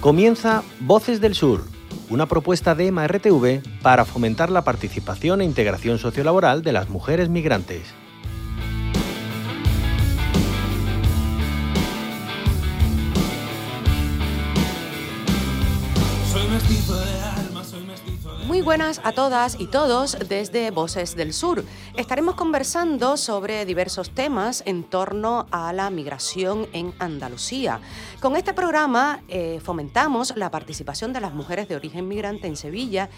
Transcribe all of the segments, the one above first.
Comienza Voces del Sur, una propuesta de EMA-RTV para fomentar la participación e integración sociolaboral de las mujeres migrantes. Muy buenas a todas y todos desde Voces del Sur. Estaremos conversando sobre diversos temas en torno a la migración en Andalucía. Con este programa eh, fomentamos la participación de las mujeres de origen migrante en Sevilla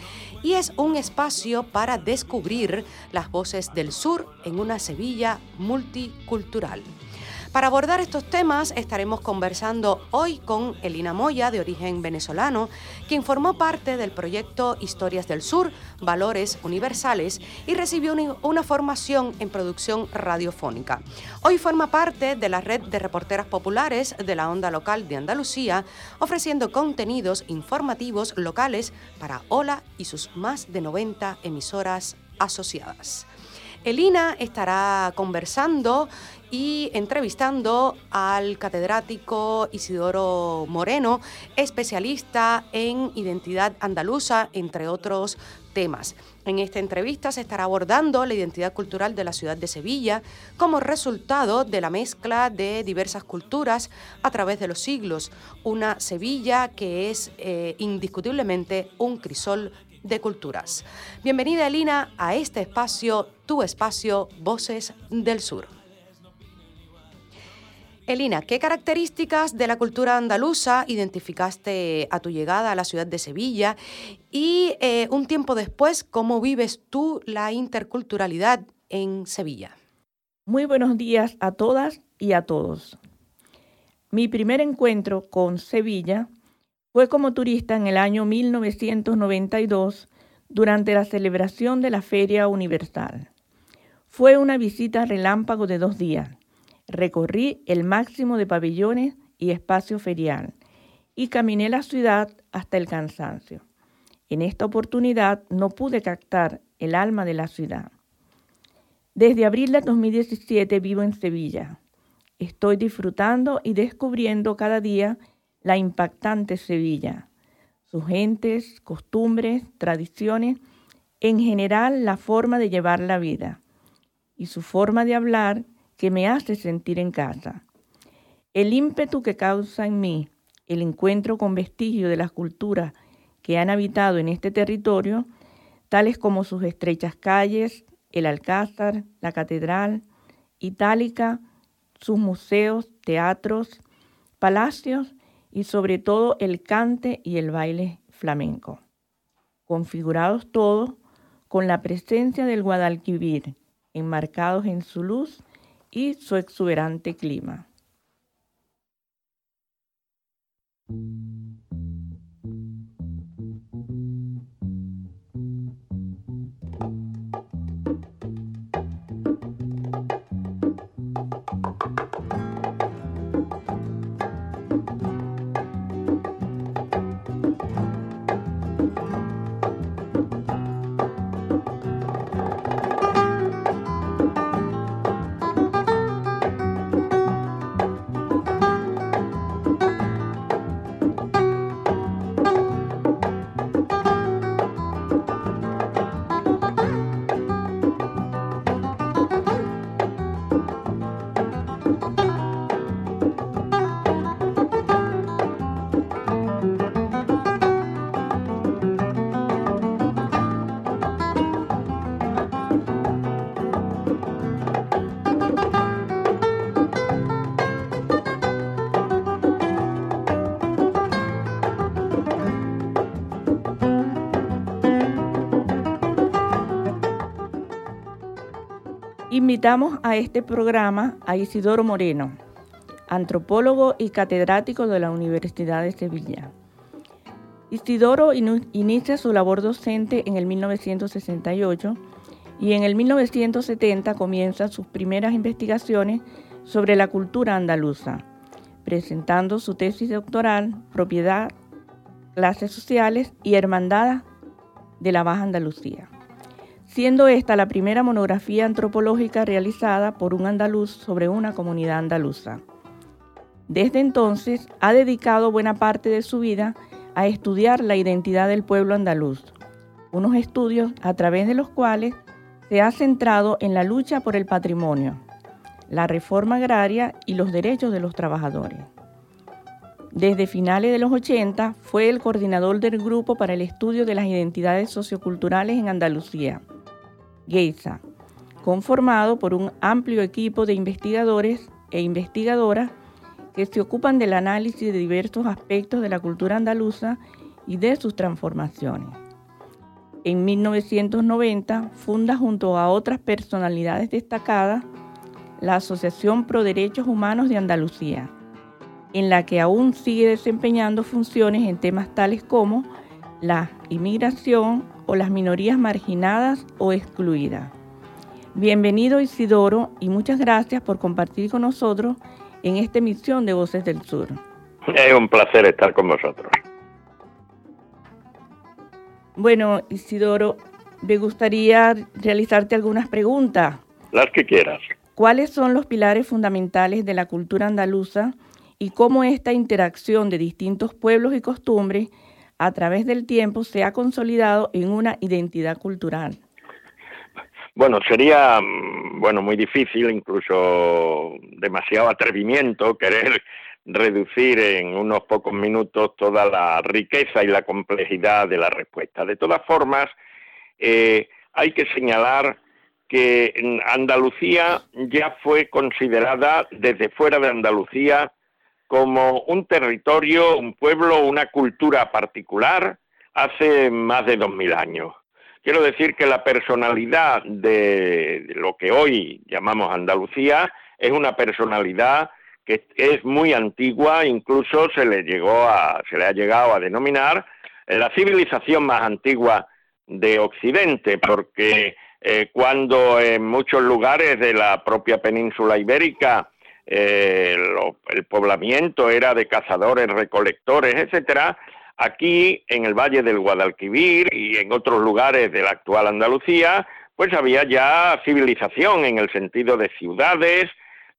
y es un espacio para descubrir las voces del sur en una Sevilla multicultural. Para abordar estos temas estaremos conversando hoy con Elina Moya, de origen venezolano, quien formó parte del proyecto Historias del Sur, Valores Universales, y recibió una formación en producción radiofónica. Hoy forma parte de la red de reporteras populares de la onda local de Andalucía, ofreciendo contenidos informativos locales para Ola y sus más de 90 emisoras asociadas. Elina estará conversando y entrevistando al catedrático Isidoro Moreno, especialista en identidad andaluza, entre otros temas. En esta entrevista se estará abordando la identidad cultural de la ciudad de Sevilla como resultado de la mezcla de diversas culturas a través de los siglos. Una Sevilla que es eh, indiscutiblemente un crisol de culturas. Bienvenida Elina a este espacio, tu espacio, Voces del Sur. Elina, ¿qué características de la cultura andaluza identificaste a tu llegada a la ciudad de Sevilla? Y eh, un tiempo después, ¿cómo vives tú la interculturalidad en Sevilla? Muy buenos días a todas y a todos. Mi primer encuentro con Sevilla fue como turista en el año 1992 durante la celebración de la Feria Universal. Fue una visita relámpago de dos días. Recorrí el máximo de pabellones y espacio ferial y caminé la ciudad hasta el cansancio. En esta oportunidad no pude captar el alma de la ciudad. Desde abril de 2017 vivo en Sevilla. Estoy disfrutando y descubriendo cada día la impactante Sevilla, sus gentes, costumbres, tradiciones, en general la forma de llevar la vida y su forma de hablar que me hace sentir en casa. El ímpetu que causa en mí el encuentro con vestigios de las culturas que han habitado en este territorio, tales como sus estrechas calles, el Alcázar, la Catedral, Itálica, sus museos, teatros, palacios y sobre todo el cante y el baile flamenco, configurados todos con la presencia del Guadalquivir, enmarcados en su luz y su exuberante clima. Invitamos a este programa a Isidoro Moreno, antropólogo y catedrático de la Universidad de Sevilla. Isidoro inicia su labor docente en el 1968 y en el 1970 comienza sus primeras investigaciones sobre la cultura andaluza, presentando su tesis doctoral Propiedad, clases sociales y hermandad de la Baja Andalucía siendo esta la primera monografía antropológica realizada por un andaluz sobre una comunidad andaluza. Desde entonces ha dedicado buena parte de su vida a estudiar la identidad del pueblo andaluz, unos estudios a través de los cuales se ha centrado en la lucha por el patrimonio, la reforma agraria y los derechos de los trabajadores. Desde finales de los 80 fue el coordinador del Grupo para el Estudio de las Identidades Socioculturales en Andalucía, GEISA, conformado por un amplio equipo de investigadores e investigadoras que se ocupan del análisis de diversos aspectos de la cultura andaluza y de sus transformaciones. En 1990 funda junto a otras personalidades destacadas la Asociación Pro Derechos Humanos de Andalucía, en la que aún sigue desempeñando funciones en temas tales como la inmigración o las minorías marginadas o excluidas. Bienvenido Isidoro y muchas gracias por compartir con nosotros en esta emisión de Voces del Sur. Es un placer estar con vosotros. Bueno, Isidoro, me gustaría realizarte algunas preguntas. Las que quieras. ¿Cuáles son los pilares fundamentales de la cultura andaluza y cómo esta interacción de distintos pueblos y costumbres a través del tiempo se ha consolidado en una identidad cultural? Bueno, sería mm, bueno muy difícil, incluso demasiado atrevimiento querer reducir en unos pocos minutos toda la riqueza y la complejidad de la respuesta. De todas formas, eh, hay que señalar que Andalucía ya fue considerada desde fuera de Andalucía como un territorio, un pueblo, una cultura particular hace más de dos mil años. Quiero decir que la personalidad de lo que hoy llamamos Andalucía es una personalidad que es muy antigua, incluso se le llegó a, se le ha llegado a denominar la civilización más antigua de Occidente, porque eh, cuando en muchos lugares de la propia península ibérica eh, el poblamiento era de cazadores, recolectores, etcétera. Aquí, en el Valle del Guadalquivir y en otros lugares de la actual Andalucía, pues había ya civilización en el sentido de ciudades,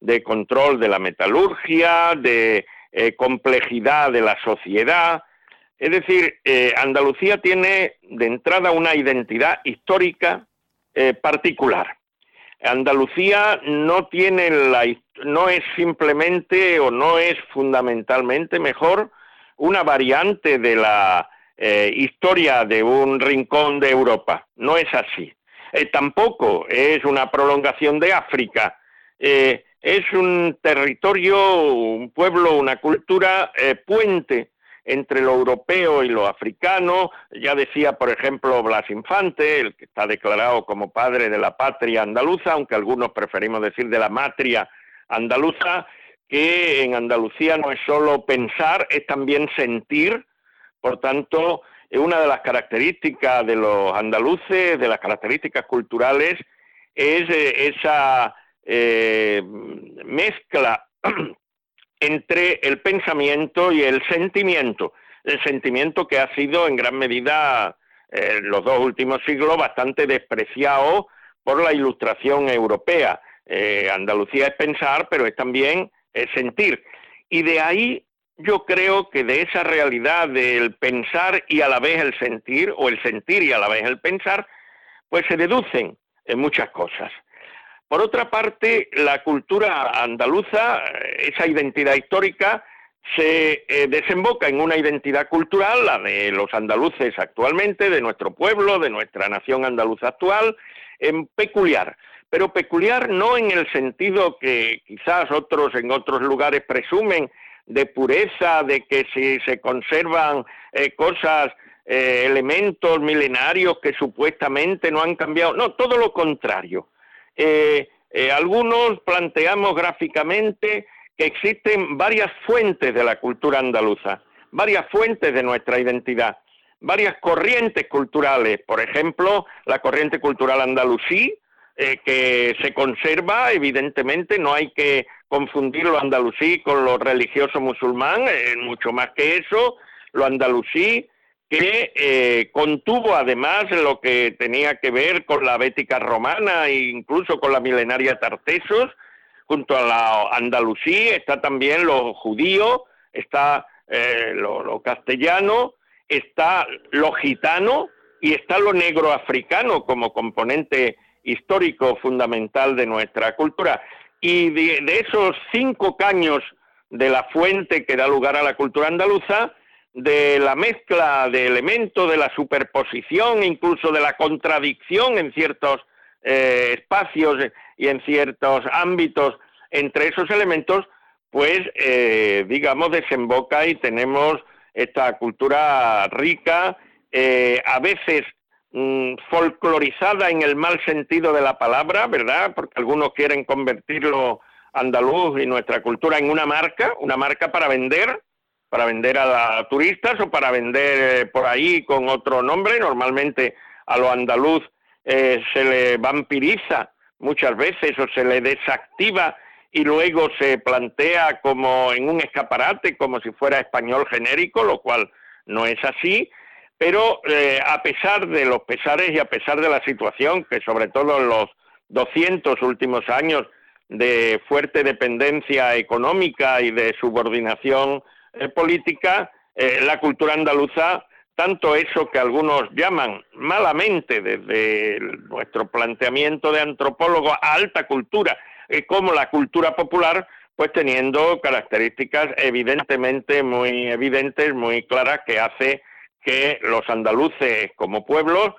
de control de la metalurgia, de eh, complejidad de la sociedad. Es decir, eh, Andalucía tiene de entrada una identidad histórica particular. Andalucía no tiene la no es simplemente o no es fundamentalmente mejor una variante de la eh, historia de un rincón de Europa. No es así. Eh, tampoco es una prolongación de África. Eh, es un territorio, un pueblo, una cultura puente entre lo europeo y lo africano. Ya decía, por ejemplo, Blas Infante, el que está declarado como padre de la patria andaluza, aunque algunos preferimos decir de la matria andaluza, que en Andalucía no es solo pensar, es también sentir. Por tanto, una de las características de los andaluces, de las características culturales, es eh, esa eh, mezcla entre el pensamiento y el sentimiento. El sentimiento que ha sido en gran medida en eh, los dos últimos siglos bastante despreciado por la ilustración europea. Eh, Andalucía es pensar, pero es también sentir. Y de ahí yo creo que de esa realidad del pensar y a la vez el sentir, o el sentir y a la vez el pensar, pues se deducen en muchas cosas. Por otra parte, la cultura andaluza, esa identidad histórica, se eh, desemboca en una identidad cultural, la de los andaluces actualmente, de nuestro pueblo, de nuestra nación andaluza actual, en peculiar. Pero peculiar no en el sentido que quizás otros en otros lugares presumen de pureza, de que si se conservan eh, cosas, eh, elementos milenarios que supuestamente no han cambiado. No, todo lo contrario. Eh, eh, algunos planteamos gráficamente que existen varias fuentes de la cultura andaluza, varias fuentes de nuestra identidad, varias corrientes culturales, por ejemplo, la corriente cultural andalusí, eh, que se conserva, evidentemente, no hay que confundir lo andalusí con lo religioso musulmán, mucho más que eso, lo andalusí que eh, contuvo además lo que tenía que ver con la bética romana e incluso con la milenaria Tartesos, junto a la Andalusí está también lo judío, está lo, castellano, está lo gitano y está lo negro africano como componente histórico fundamental de nuestra cultura. Y de, esos cinco caños de la fuente que da lugar a la cultura andaluza, de la mezcla de elementos, de la superposición, incluso de la contradicción en ciertos eh, espacios y en ciertos ámbitos entre esos elementos, pues eh, digamos desemboca y tenemos esta cultura rica, eh, a veces mm, folclorizada en el mal sentido de la palabra, ¿verdad? Porque algunos quieren convertirlo andaluz y nuestra cultura en una marca, una marca para vender, para vender a, turistas o para vender eh, por ahí con otro nombre. Normalmente a lo andaluz eh, se le vampiriza muchas veces o se le desactiva y luego se plantea como en un escaparate, como si fuera español genérico, lo cual no es así. Pero eh, a pesar de los pesares y a pesar de la situación, que sobre todo en los 200 últimos años de fuerte dependencia económica y de subordinación eh, política, eh, la cultura andaluza, tanto eso que algunos llaman malamente desde nuestro planteamiento de antropólogo a alta cultura, eh, como la cultura popular, pues teniendo características evidentemente muy evidentes, muy claras, que hace que los andaluces como pueblos,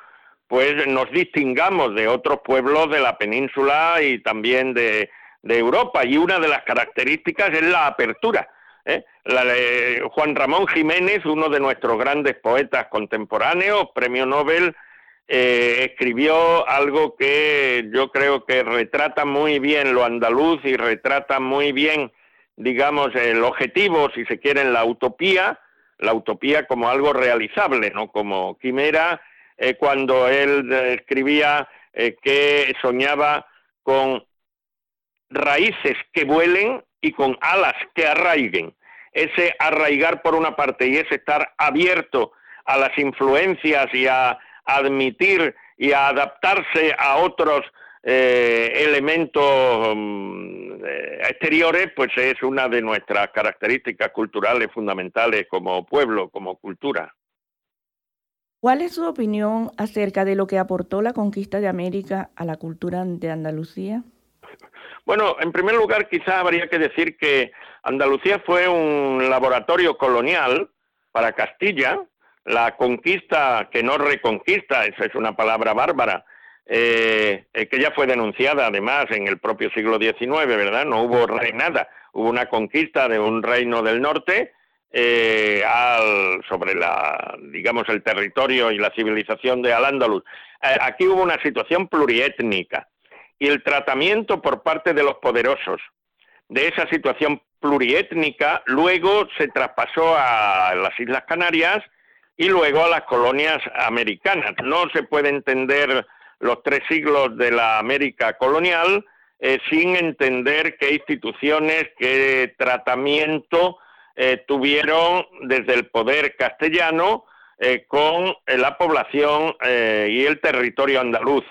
pues nos distingamos de otros pueblos de la península y también de, de Europa. Y una de las características es la apertura. ¿Eh? La Juan Ramón Jiménez, uno de nuestros grandes poetas contemporáneos, premio Nobel, eh, escribió algo que yo creo que retrata muy bien lo andaluz y retrata muy bien, digamos, el objetivo, si se quiere, la utopía, la utopía como algo realizable, no como quimera, eh, cuando él escribía que soñaba con raíces que vuelen y con alas que arraiguen. Ese arraigar por una parte y ese estar abierto a las influencias y a admitir y a adaptarse a otros eh, elementos mm, eh, exteriores, pues es una de nuestras características culturales fundamentales como pueblo, como cultura. ¿Cuál es su opinión acerca de lo que aportó la conquista de América a la cultura de Andalucía? Bueno, en primer lugar, quizá habría que decir que Andalucía fue un laboratorio colonial para Castilla. La conquista, que no reconquista, esa es una palabra bárbara, eh, eh, que ya fue denunciada además en el propio siglo XIX, ¿verdad? No hubo reinada, hubo una conquista de un reino del norte eh, sobre la, digamos, el territorio y la civilización de Al-Ándalus. aquí hubo una situación pluriétnica y el tratamiento por parte de los poderosos de esa situación pluriétnica luego se traspasó a las Islas Canarias y luego a las colonias americanas. No se puede entender los tres siglos de la América colonial eh, sin entender qué instituciones, qué tratamiento eh, tuvieron desde el poder castellano eh, con la población y el territorio andaluz.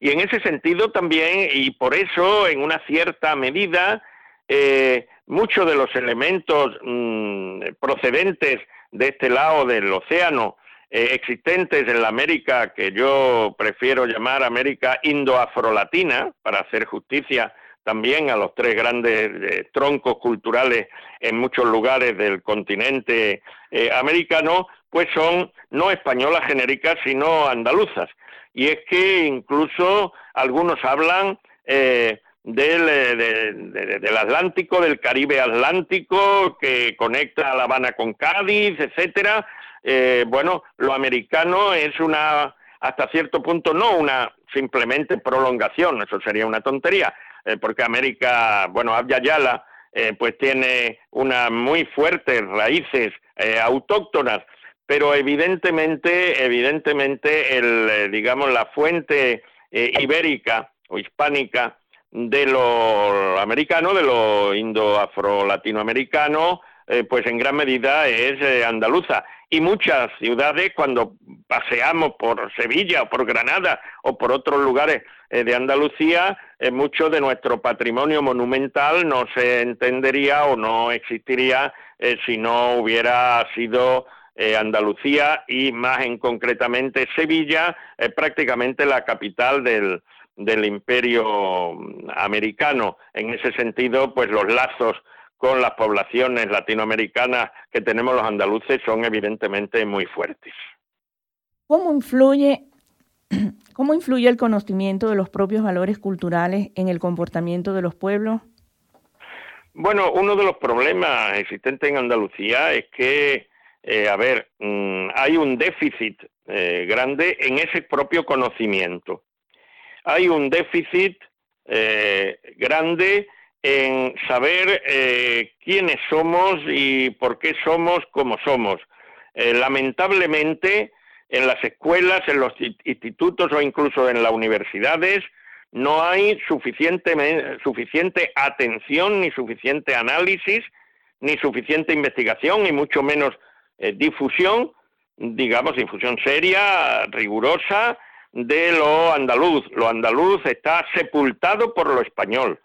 Y en ese sentido también, y por eso en una cierta medida, eh, muchos de los elementos mm, procedentes de este lado del océano, eh, existentes en la América que yo prefiero llamar América indo-afrolatina, para hacer justicia también a los tres grandes eh, troncos culturales en muchos lugares del continente americano, pues son no españolas genéricas, sino andaluzas y es que incluso algunos hablan eh, del, del, Atlántico, del Caribe Atlántico, que conecta a La Habana con Cádiz, etcétera. Eh, bueno, lo americano es una, hasta cierto punto, no una simplemente prolongación, eso sería una tontería, eh, porque América, bueno, Abya Yala, pues tiene unas muy fuertes raíces autóctonas pero evidentemente, evidentemente, el, eh, digamos, la fuente eh, ibérica o hispánica de lo americano, de lo indo-afro-latinoamericano, eh, pues en gran medida es andaluza. Y muchas ciudades, cuando paseamos por Sevilla o por Granada o por otros lugares de Andalucía, eh, mucho de nuestro patrimonio monumental no se entendería o no existiría eh, si no hubiera sido Andalucía y más en concretamente Sevilla, prácticamente la capital del, del imperio mm, americano. En ese sentido, pues los lazos con las poblaciones latinoamericanas que tenemos los andaluces son evidentemente muy fuertes. ¿Cómo influye ¿Cómo influye el conocimiento de los propios valores culturales en el comportamiento de los pueblos? Bueno, uno de los problemas existentes en Andalucía es que, eh, a ver, mm, hay un déficit eh, grande en ese propio conocimiento. Hay un déficit eh, grande en saber quiénes somos y por qué somos como somos. lamentablemente, en las escuelas, en los institutos o incluso en las universidades no hay suficiente, suficiente atención, ni suficiente análisis, ni suficiente investigación, y mucho menos eh, difusión, digamos, difusión seria, rigurosa, de lo andaluz. Lo andaluz está sepultado por lo español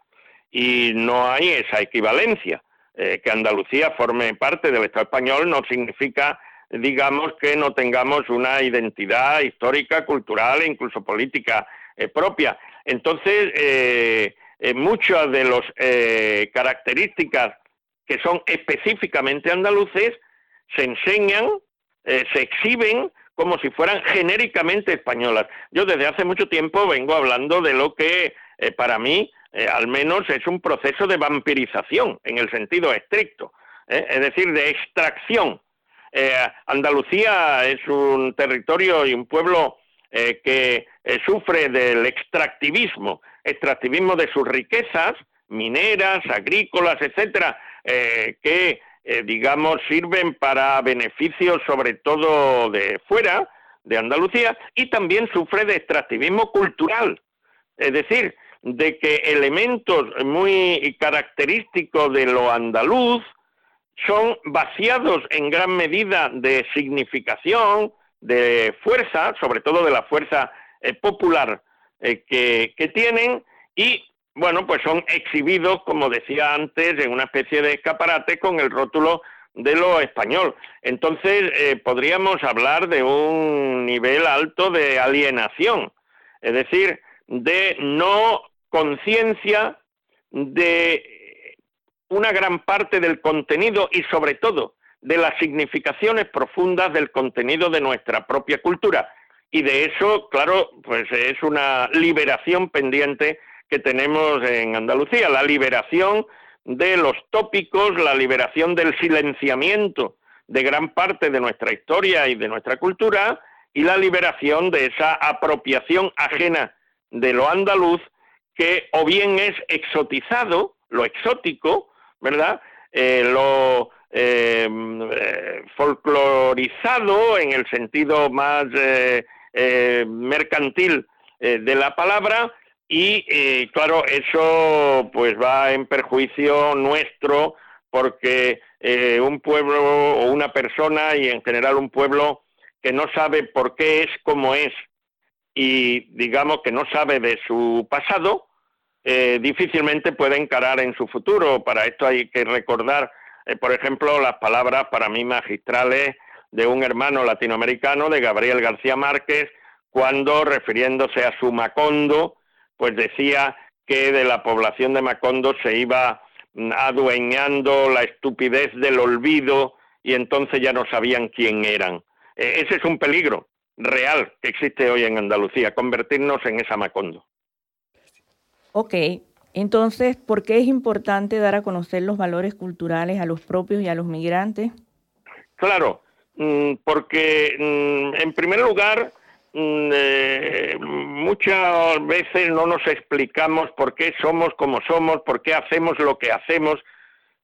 y no hay esa equivalencia. Eh, que Andalucía forme parte del Estado español no significa digamos que no tengamos una identidad histórica, cultural e incluso política eh, propia. Entonces, eh, muchas de las características que son específicamente andaluces se enseñan, se exhiben como si fueran genéricamente españolas. Yo desde hace mucho tiempo vengo hablando de lo que para mí al menos es un proceso de vampirización en el sentido estricto, es decir, de extracción eh, Andalucía es un territorio y un pueblo eh, que eh, sufre del extractivismo, extractivismo de sus riquezas mineras, agrícolas, etcétera, que digamos sirven para beneficios sobre todo de fuera de Andalucía y también sufre de extractivismo cultural, es decir, de que elementos muy característicos de lo andaluz, son vaciados en gran medida de significación, de fuerza, sobre todo de la fuerza eh, popular eh, que, tienen, y bueno, pues son exhibidos, como decía antes, en una especie de escaparate con el rótulo de lo español. Entonces, eh, podríamos hablar de un nivel alto de alienación, es decir, de no conciencia de una gran parte del contenido y sobre todo de las significaciones profundas del contenido de nuestra propia cultura. Y de eso, claro, pues es una liberación pendiente que tenemos en Andalucía, la liberación de los tópicos, la liberación del silenciamiento de gran parte de nuestra historia y de nuestra cultura y la liberación de esa apropiación ajena de lo andaluz que o bien es exotizado, lo exótico, ¿verdad? Eh, lo eh, eh, folclorizado en el sentido más mercantil de la palabra y claro, eso pues va en perjuicio nuestro porque un pueblo o una persona y en general un pueblo que no sabe por qué es como es y digamos que no sabe de su pasado, eh, difícilmente puede encarar en su futuro. Para esto hay que recordar, eh, por ejemplo, las palabras para mí magistrales de un hermano latinoamericano, de Gabriel García Márquez, cuando refiriéndose a su Macondo, pues decía que de la población de Macondo se iba mm, adueñando la estupidez del olvido y entonces ya no sabían quién eran. E, ese es un peligro real que existe hoy en Andalucía, convertirnos en esa Macondo. Ok, entonces, ¿por qué es importante dar a conocer los valores culturales a los propios y a los migrantes? Claro, mm, porque mm, en primer lugar, eh, muchas veces no nos explicamos por qué somos como somos, por qué hacemos lo que hacemos.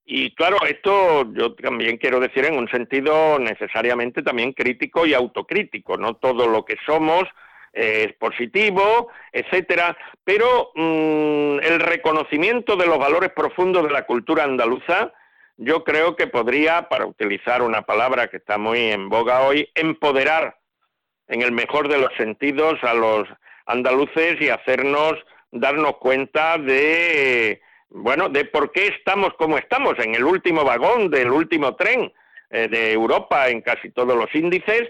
Y claro, esto yo también quiero decir en un sentido necesariamente también crítico y autocrítico, no todo lo que somos es positivo, etcétera, pero mm, el reconocimiento de los valores profundos de la cultura andaluza, yo creo que podría, para utilizar una palabra que está muy en boga hoy, empoderar en el mejor de los sentidos a los andaluces y hacernos darnos cuenta de, bueno, de por qué estamos como estamos, en el último vagón del último tren eh, de Europa en casi todos los índices.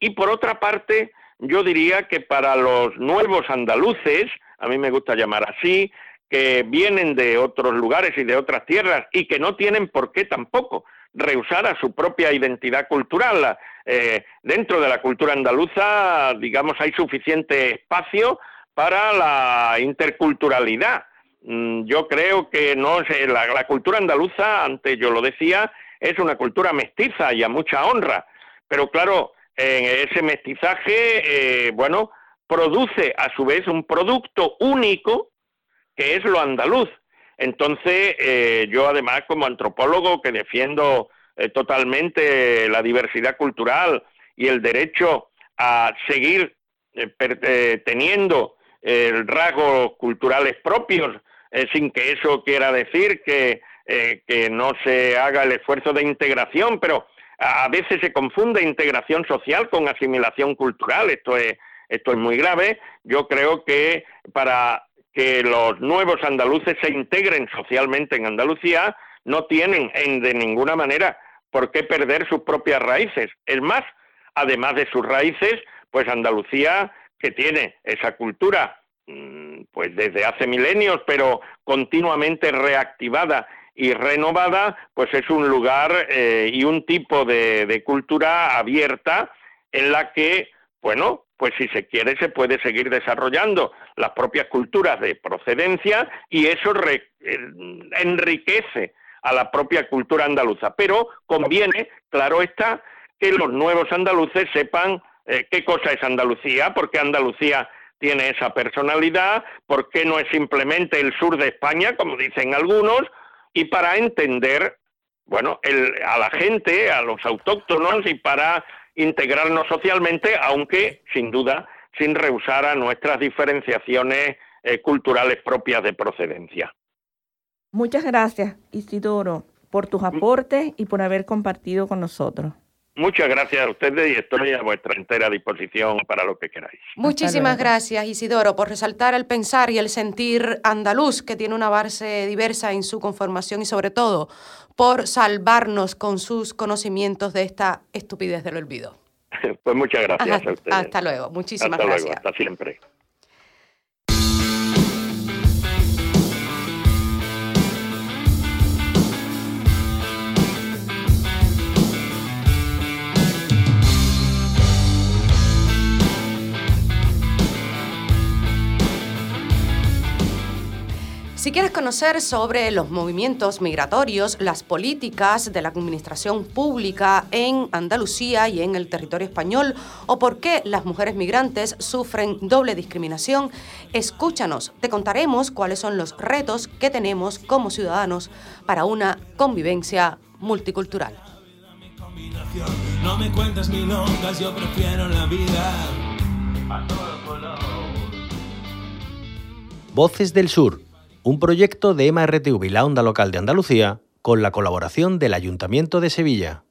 Y por otra parte, yo diría que para los nuevos andaluces, a mí me gusta llamar así, que vienen de otros lugares y de otras tierras y que no tienen por qué tampoco rehusar a su propia identidad cultural. Eh, dentro de la cultura andaluza, digamos, hay suficiente espacio para la interculturalidad. Mm, yo creo que no la, cultura andaluza, antes yo lo decía, es una cultura mestiza y a mucha honra. Pero claro, ese mestizaje, eh, bueno, produce a su vez un producto único que es lo andaluz. Entonces, eh, yo además como antropólogo que defiendo eh, totalmente la diversidad cultural y el derecho a seguir teniendo rasgos culturales propios, sin que eso quiera decir que eh, que no se haga el esfuerzo de integración, pero a veces se confunde integración social con asimilación cultural. Esto es, esto es muy grave. Yo creo que para que los nuevos andaluces se integren socialmente en Andalucía, no tienen en, de ninguna manera por qué perder sus propias raíces. Es más, además de sus raíces, pues Andalucía, que tiene esa cultura mm, pues desde hace milenios, pero continuamente reactivada y renovada, pues es un lugar eh, y un tipo de, cultura abierta en la que, bueno, pues si se quiere se puede seguir desarrollando las propias culturas de procedencia y eso enriquece a la propia cultura andaluza. Pero conviene, claro está, que los nuevos andaluces sepan eh, qué cosa es Andalucía, porque Andalucía tiene esa personalidad, por qué no es simplemente el sur de España, como dicen algunos, y para entender, bueno, a la gente, a los autóctonos y para integrarnos socialmente, aunque sin duda sin rehusar a nuestras diferenciaciones eh, culturales propias de procedencia. Muchas gracias, Isidoro, por tus mm. aportes y por haber compartido con nosotros. Muchas gracias a ustedes y estoy a vuestra entera disposición para lo que queráis. Muchísimas gracias, Isidoro, por resaltar el pensar y el sentir andaluz, que tiene una base diversa en su conformación y sobre todo por salvarnos con sus conocimientos de esta estupidez del olvido. Pues muchas gracias a ustedes. Hasta luego, muchísimas gracias. hasta siempre. Si quieres conocer sobre los movimientos migratorios, las políticas de la administración pública en Andalucía y en el territorio español, o por qué las mujeres migrantes sufren doble discriminación, escúchanos. Te contaremos cuáles son los retos que tenemos como ciudadanos para una convivencia multicultural. No me cuentes yo prefiero la vida. Voces del Sur un proyecto de MRTV la Onda Local de Andalucía con la colaboración del Ayuntamiento de Sevilla.